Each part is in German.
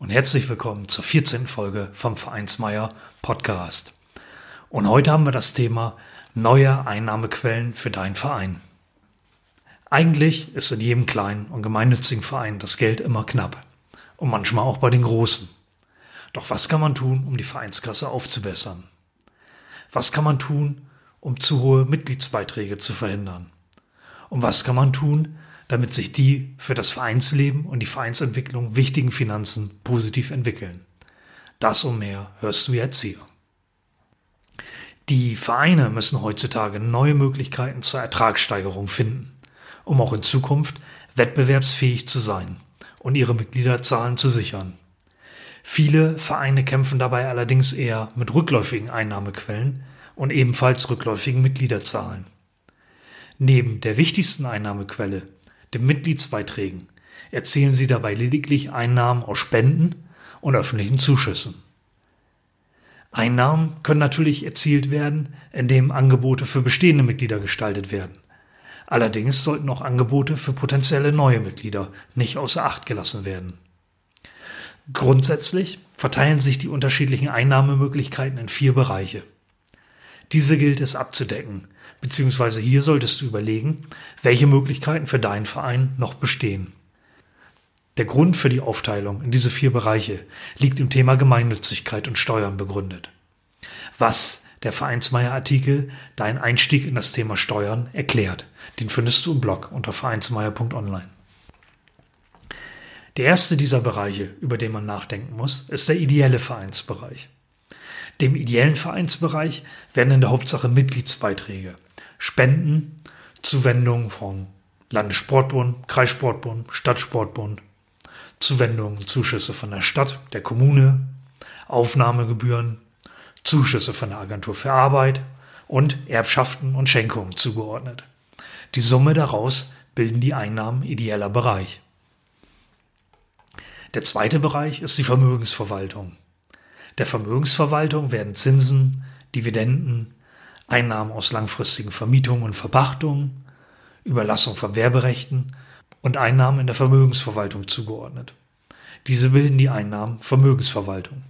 und herzlich willkommen zur 14. Folge vom Vereinsmeier Podcast. Und heute haben wir das Thema neue Einnahmequellen für deinen Verein. Eigentlich ist in jedem kleinen und gemeinnützigen Verein das Geld immer knapp und manchmal auch bei den großen. Doch was kann man tun, um die Vereinskasse aufzubessern? Was kann man tun, um zu hohe Mitgliedsbeiträge zu verhindern? Und was kann man tun, damit sich die für das Vereinsleben und die Vereinsentwicklung wichtigen Finanzen positiv entwickeln? Das und mehr hörst du jetzt hier. Die Vereine müssen heutzutage neue Möglichkeiten zur Ertragssteigerung finden, um auch in Zukunft wettbewerbsfähig zu sein und ihre Mitgliederzahlen zu sichern. Viele Vereine kämpfen dabei allerdings eher mit rückläufigen Einnahmequellen und ebenfalls rückläufigen Mitgliederzahlen. Neben der wichtigsten Einnahmequelle, den Mitgliedsbeiträgen, erzielen sie dabei lediglich Einnahmen aus Spenden und öffentlichen Zuschüssen. Einnahmen können natürlich erzielt werden, indem Angebote für bestehende Mitglieder gestaltet werden. Allerdings sollten auch Angebote für potenzielle neue Mitglieder nicht außer Acht gelassen werden. Grundsätzlich verteilen sich die unterschiedlichen Einnahmemöglichkeiten in vier Bereiche. Diese gilt es abzudecken, beziehungsweise hier solltest du überlegen, welche Möglichkeiten für deinen Verein noch bestehen. Der Grund für die Aufteilung in diese vier Bereiche liegt im Thema Gemeinnützigkeit und Steuern begründet. Was der Vereinsmeier-Artikel Dein Einstieg in das Thema Steuern erklärt. Den findest du im Blog unter vereinsmeier.online. Der erste dieser Bereiche, über den man nachdenken muss, ist der ideelle Vereinsbereich. Dem ideellen Vereinsbereich werden in der Hauptsache Mitgliedsbeiträge, Spenden, Zuwendungen von Landessportbund, Kreissportbund, Stadtsportbund, Zuwendungen, Zuschüsse von der Stadt, der Kommune, Aufnahmegebühren, Zuschüsse von der Agentur für Arbeit und Erbschaften und Schenkungen zugeordnet. Die Summe daraus bilden die Einnahmen ideeller Bereich. Der zweite Bereich ist die Vermögensverwaltung. Der Vermögensverwaltung werden Zinsen, Dividenden, Einnahmen aus langfristigen Vermietungen und Verpachtungen, Überlassung von Werberechten und Einnahmen in der Vermögensverwaltung zugeordnet. Diese bilden die Einnahmen Vermögensverwaltung.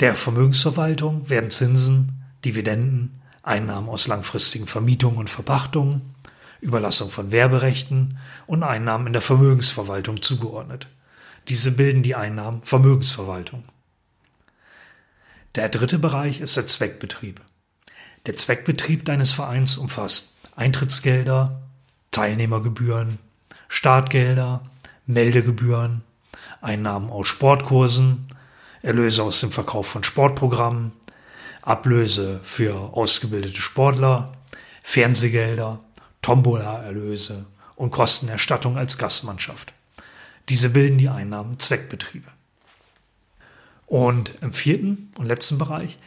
Der Vermögensverwaltung werden Zinsen, Dividenden, Einnahmen aus langfristigen Vermietungen und Verpachtungen, Überlassung von Werberechten und Einnahmen in der Vermögensverwaltung zugeordnet. Diese bilden die Einnahmen Vermögensverwaltung. Der dritte Bereich ist der Zweckbetrieb. Der Zweckbetrieb deines Vereins umfasst Eintrittsgelder, Teilnehmergebühren, Startgelder, Meldegebühren, Einnahmen aus Sportkursen, Erlöse aus dem Verkauf von Sportprogrammen, Ablöse für ausgebildete Sportler, Fernsehgelder, Tombola-Erlöse und Kostenerstattung als Gastmannschaft. Diese bilden die Einnahmen Zweckbetriebe. Und im vierten und letzten Bereich,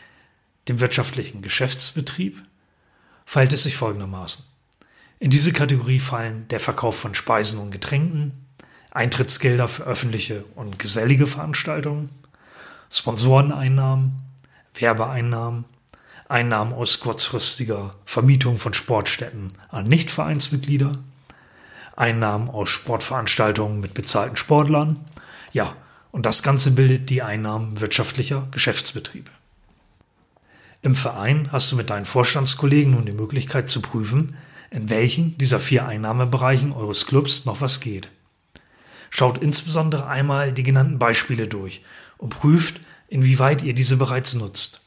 dem wirtschaftlichen Geschäftsbetrieb, verhält es sich folgendermaßen. In diese Kategorie fallen der Verkauf von Speisen und Getränken, Eintrittsgelder für öffentliche und gesellige Veranstaltungen, Sponsoreneinnahmen, Werbeeinnahmen, Einnahmen aus kurzfristiger Vermietung von Sportstätten an Nichtvereinsmitglieder, Einnahmen aus Sportveranstaltungen mit bezahlten Sportlern, ja, und das Ganze bildet die Einnahmen wirtschaftlicher Geschäftsbetriebe. Im Verein hast du mit deinen Vorstandskollegen nun die Möglichkeit zu prüfen, in welchen dieser vier Einnahmebereichen eures Clubs noch was geht. Schaut insbesondere einmal die genannten Beispiele durch und prüft, inwieweit ihr diese bereits nutzt.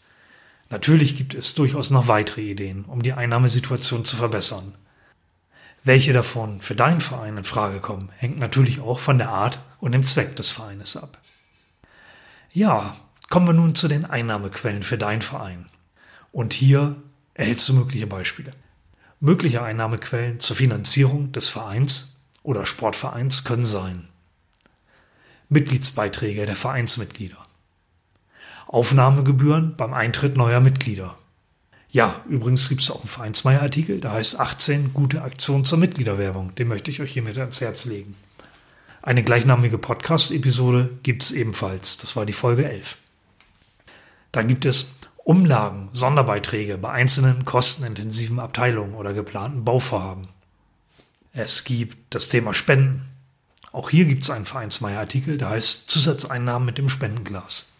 Natürlich gibt es durchaus noch weitere Ideen, um die Einnahmesituation zu verbessern. Welche davon für deinen Verein in Frage kommen, hängt natürlich auch von der Art und dem Zweck des Vereines ab. Ja, kommen wir nun zu den Einnahmequellen für deinen Verein. Und hier erhältst du mögliche Beispiele. Mögliche Einnahmequellen zur Finanzierung des Vereins oder Sportvereins können sein Mitgliedsbeiträge der Vereinsmitglieder. Aufnahmegebühren beim Eintritt neuer Mitglieder. Ja, übrigens gibt es auch einen Vereinsmeier-Artikel, der heißt 18 gute Aktionen zur Mitgliederwerbung. Den möchte ich euch hiermit ans Herz legen. Eine gleichnamige Podcast-Episode gibt es ebenfalls. Das war die Folge 11. Dann gibt es Umlagen, Sonderbeiträge bei einzelnen kostenintensiven Abteilungen oder geplanten Bauvorhaben. Es gibt das Thema Spenden. Auch hier gibt es einen Vereinsmeier-Artikel, der heißt Zusatzeinnahmen mit dem Spendenglas.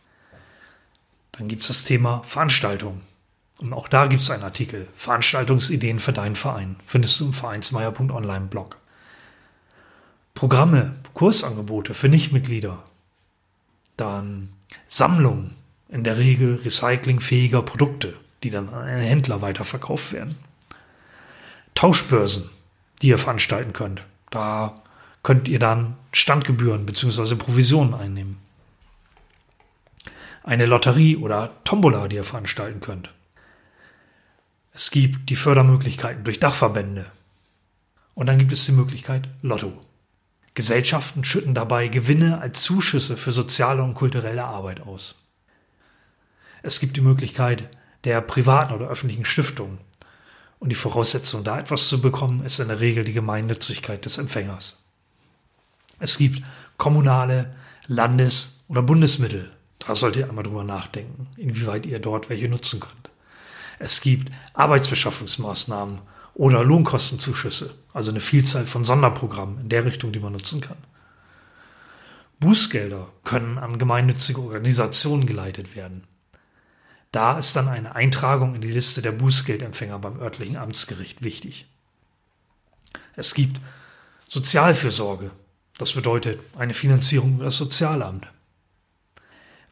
Dann gibt es das Thema Veranstaltungen. Und auch da gibt es einen Artikel, Veranstaltungsideen für deinen Verein. Findest du im vereinsmeier.online Blog. Programme, Kursangebote für Nichtmitglieder. Dann Sammlungen, in der Regel recyclingfähiger Produkte, die dann an einen Händler weiterverkauft werden. Tauschbörsen, die ihr veranstalten könnt. Da könnt ihr dann Standgebühren bzw. Provisionen einnehmen. Eine Lotterie oder Tombola, die ihr veranstalten könnt. Es gibt die Fördermöglichkeiten durch Dachverbände. Und dann gibt es die Möglichkeit Lotto. Gesellschaften schütten dabei Gewinne als Zuschüsse für soziale und kulturelle Arbeit aus. Es gibt die Möglichkeit der privaten oder öffentlichen Stiftung. Und die Voraussetzung, da etwas zu bekommen, ist in der Regel die Gemeinnützigkeit des Empfängers. Es gibt kommunale, Landes- oder Bundesmittel. Da solltet ihr einmal drüber nachdenken, inwieweit ihr dort welche nutzen könnt. Es gibt Arbeitsbeschaffungsmaßnahmen oder Lohnkostenzuschüsse, also eine Vielzahl von Sonderprogrammen in der Richtung, die man nutzen kann. Bußgelder können an gemeinnützige Organisationen geleitet werden. Da ist dann eine Eintragung in die Liste der Bußgeldempfänger beim örtlichen Amtsgericht wichtig. Es gibt Sozialfürsorge, das bedeutet eine Finanzierung über das Sozialamt.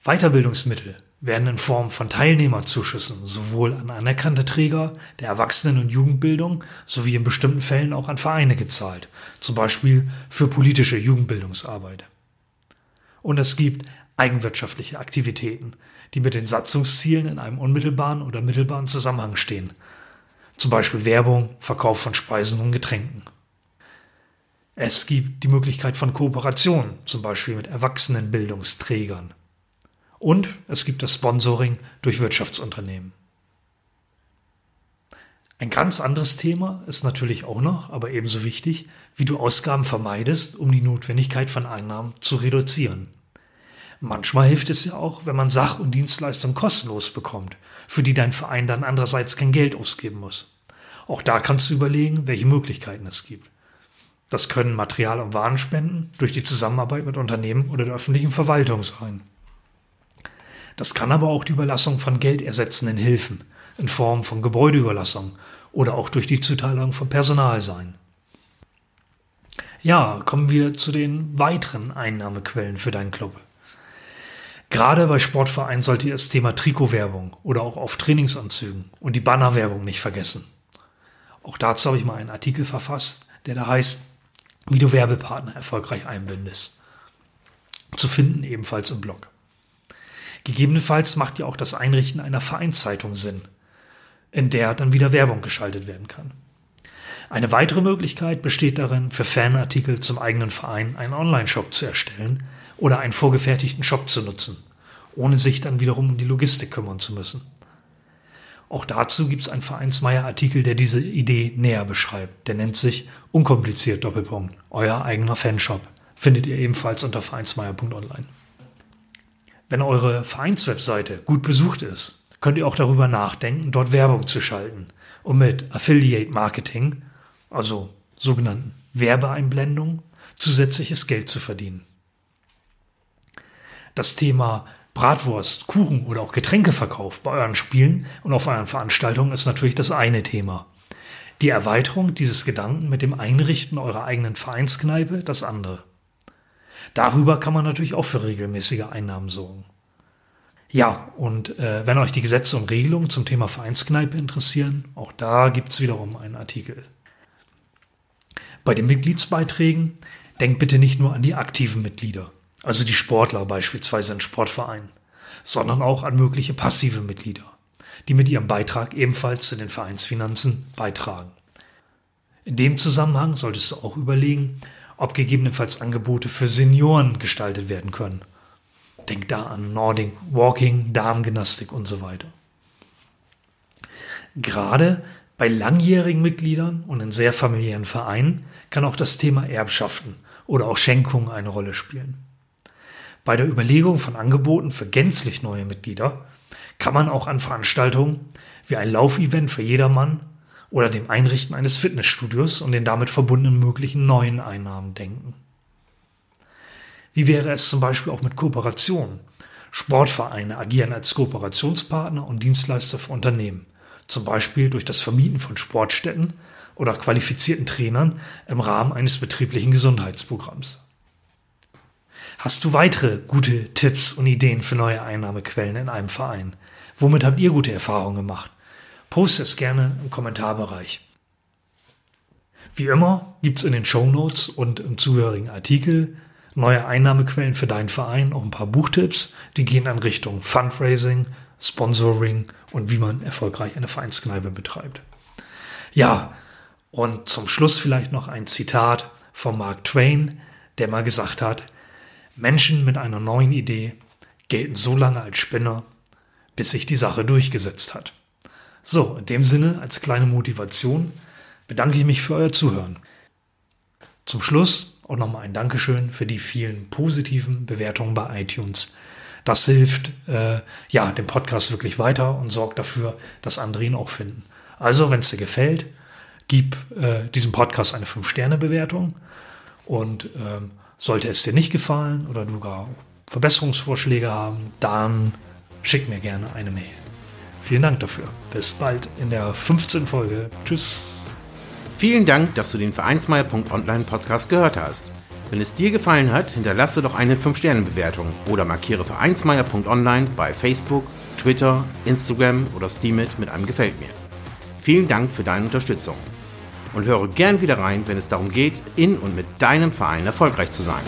Weiterbildungsmittel werden in Form von Teilnehmerzuschüssen sowohl an anerkannte Träger der Erwachsenen- und Jugendbildung sowie in bestimmten Fällen auch an Vereine gezahlt, zum Beispiel für politische Jugendbildungsarbeit. Und es gibt eigenwirtschaftliche Aktivitäten, die mit den Satzungszielen in einem unmittelbaren oder mittelbaren Zusammenhang stehen, zum Beispiel Werbung, Verkauf von Speisen und Getränken. Es gibt die Möglichkeit von Kooperation, zum Beispiel mit Erwachsenenbildungsträgern. Und es gibt das Sponsoring durch Wirtschaftsunternehmen. Ein ganz anderes Thema ist natürlich auch noch, aber ebenso wichtig, wie du Ausgaben vermeidest, um die Notwendigkeit von Einnahmen zu reduzieren. Manchmal hilft es ja auch, wenn man Sach- und Dienstleistungen kostenlos bekommt, für die dein Verein dann andererseits kein Geld ausgeben muss. Auch da kannst du überlegen, welche Möglichkeiten es gibt. Das können Material- und Warenspenden durch die Zusammenarbeit mit Unternehmen oder der öffentlichen Verwaltung sein. Das kann aber auch die Überlassung von geldersetzenden Hilfen in Form von Gebäudeüberlassung oder auch durch die Zuteilung von Personal sein. Ja, kommen wir zu den weiteren Einnahmequellen für deinen Club. Gerade bei Sportvereinen solltet ihr das Thema Trikotwerbung oder auch auf Trainingsanzügen und die Bannerwerbung nicht vergessen. Auch dazu habe ich mal einen Artikel verfasst, der da heißt, wie du Werbepartner erfolgreich einbindest. Zu finden ebenfalls im Blog. Gegebenenfalls macht ja auch das Einrichten einer Vereinszeitung Sinn, in der dann wieder Werbung geschaltet werden kann. Eine weitere Möglichkeit besteht darin, für Fanartikel zum eigenen Verein einen Online-Shop zu erstellen oder einen vorgefertigten Shop zu nutzen, ohne sich dann wiederum um die Logistik kümmern zu müssen. Auch dazu gibt es einen Vereinsmeier-Artikel, der diese Idee näher beschreibt. Der nennt sich Unkompliziert Doppelpunkt, euer eigener Fanshop. Findet ihr ebenfalls unter vereinsmeier.online. Wenn eure Vereinswebseite gut besucht ist, könnt ihr auch darüber nachdenken, dort Werbung zu schalten und mit Affiliate Marketing, also sogenannten Werbeeinblendungen, zusätzliches Geld zu verdienen. Das Thema Bratwurst, Kuchen oder auch Getränkeverkauf bei euren Spielen und auf euren Veranstaltungen ist natürlich das eine Thema. Die Erweiterung dieses Gedanken mit dem Einrichten eurer eigenen Vereinskneipe das andere. Darüber kann man natürlich auch für regelmäßige Einnahmen sorgen. Ja, und äh, wenn euch die Gesetze und Regelungen zum Thema Vereinskneipe interessieren, auch da gibt es wiederum einen Artikel. Bei den Mitgliedsbeiträgen denkt bitte nicht nur an die aktiven Mitglieder, also die Sportler beispielsweise in Sportvereinen, sondern auch an mögliche passive Mitglieder, die mit ihrem Beitrag ebenfalls zu den Vereinsfinanzen beitragen. In dem Zusammenhang solltest du auch überlegen, ob gegebenenfalls Angebote für Senioren gestaltet werden können. Denk da an Nordic Walking, Darmgymnastik und so weiter. Gerade bei langjährigen Mitgliedern und in sehr familiären Vereinen kann auch das Thema Erbschaften oder auch Schenkungen eine Rolle spielen. Bei der Überlegung von Angeboten für gänzlich neue Mitglieder kann man auch an Veranstaltungen wie ein Laufevent für jedermann oder dem Einrichten eines Fitnessstudios und den damit verbundenen möglichen neuen Einnahmen denken. Wie wäre es zum Beispiel auch mit Kooperationen? Sportvereine agieren als Kooperationspartner und Dienstleister für Unternehmen, zum Beispiel durch das Vermieten von Sportstätten oder qualifizierten Trainern im Rahmen eines betrieblichen Gesundheitsprogramms. Hast du weitere gute Tipps und Ideen für neue Einnahmequellen in einem Verein? Womit habt ihr gute Erfahrungen gemacht? Poste es gerne im Kommentarbereich. Wie immer gibt es in den Show Notes und im zugehörigen Artikel neue Einnahmequellen für deinen Verein, auch ein paar Buchtipps, die gehen in Richtung Fundraising, Sponsoring und wie man erfolgreich eine Vereinskneipe betreibt. Ja, und zum Schluss vielleicht noch ein Zitat von Mark Twain, der mal gesagt hat, Menschen mit einer neuen Idee gelten so lange als Spinner, bis sich die Sache durchgesetzt hat. So, in dem Sinne, als kleine Motivation, bedanke ich mich für euer Zuhören. Zum Schluss auch nochmal ein Dankeschön für die vielen positiven Bewertungen bei iTunes. Das hilft äh, ja dem Podcast wirklich weiter und sorgt dafür, dass andere ihn auch finden. Also, wenn es dir gefällt, gib äh, diesem Podcast eine 5-Sterne-Bewertung. Und ähm, sollte es dir nicht gefallen oder du gar Verbesserungsvorschläge haben, dann schick mir gerne eine Mail. Vielen Dank dafür. Bis bald in der 15. Folge. Tschüss. Vielen Dank, dass du den Vereinsmeier.online Podcast gehört hast. Wenn es dir gefallen hat, hinterlasse doch eine 5-Sterne-Bewertung oder markiere Vereinsmeier.online bei Facebook, Twitter, Instagram oder Steamit mit einem Gefällt mir. Vielen Dank für deine Unterstützung. Und höre gern wieder rein, wenn es darum geht, in und mit deinem Verein erfolgreich zu sein.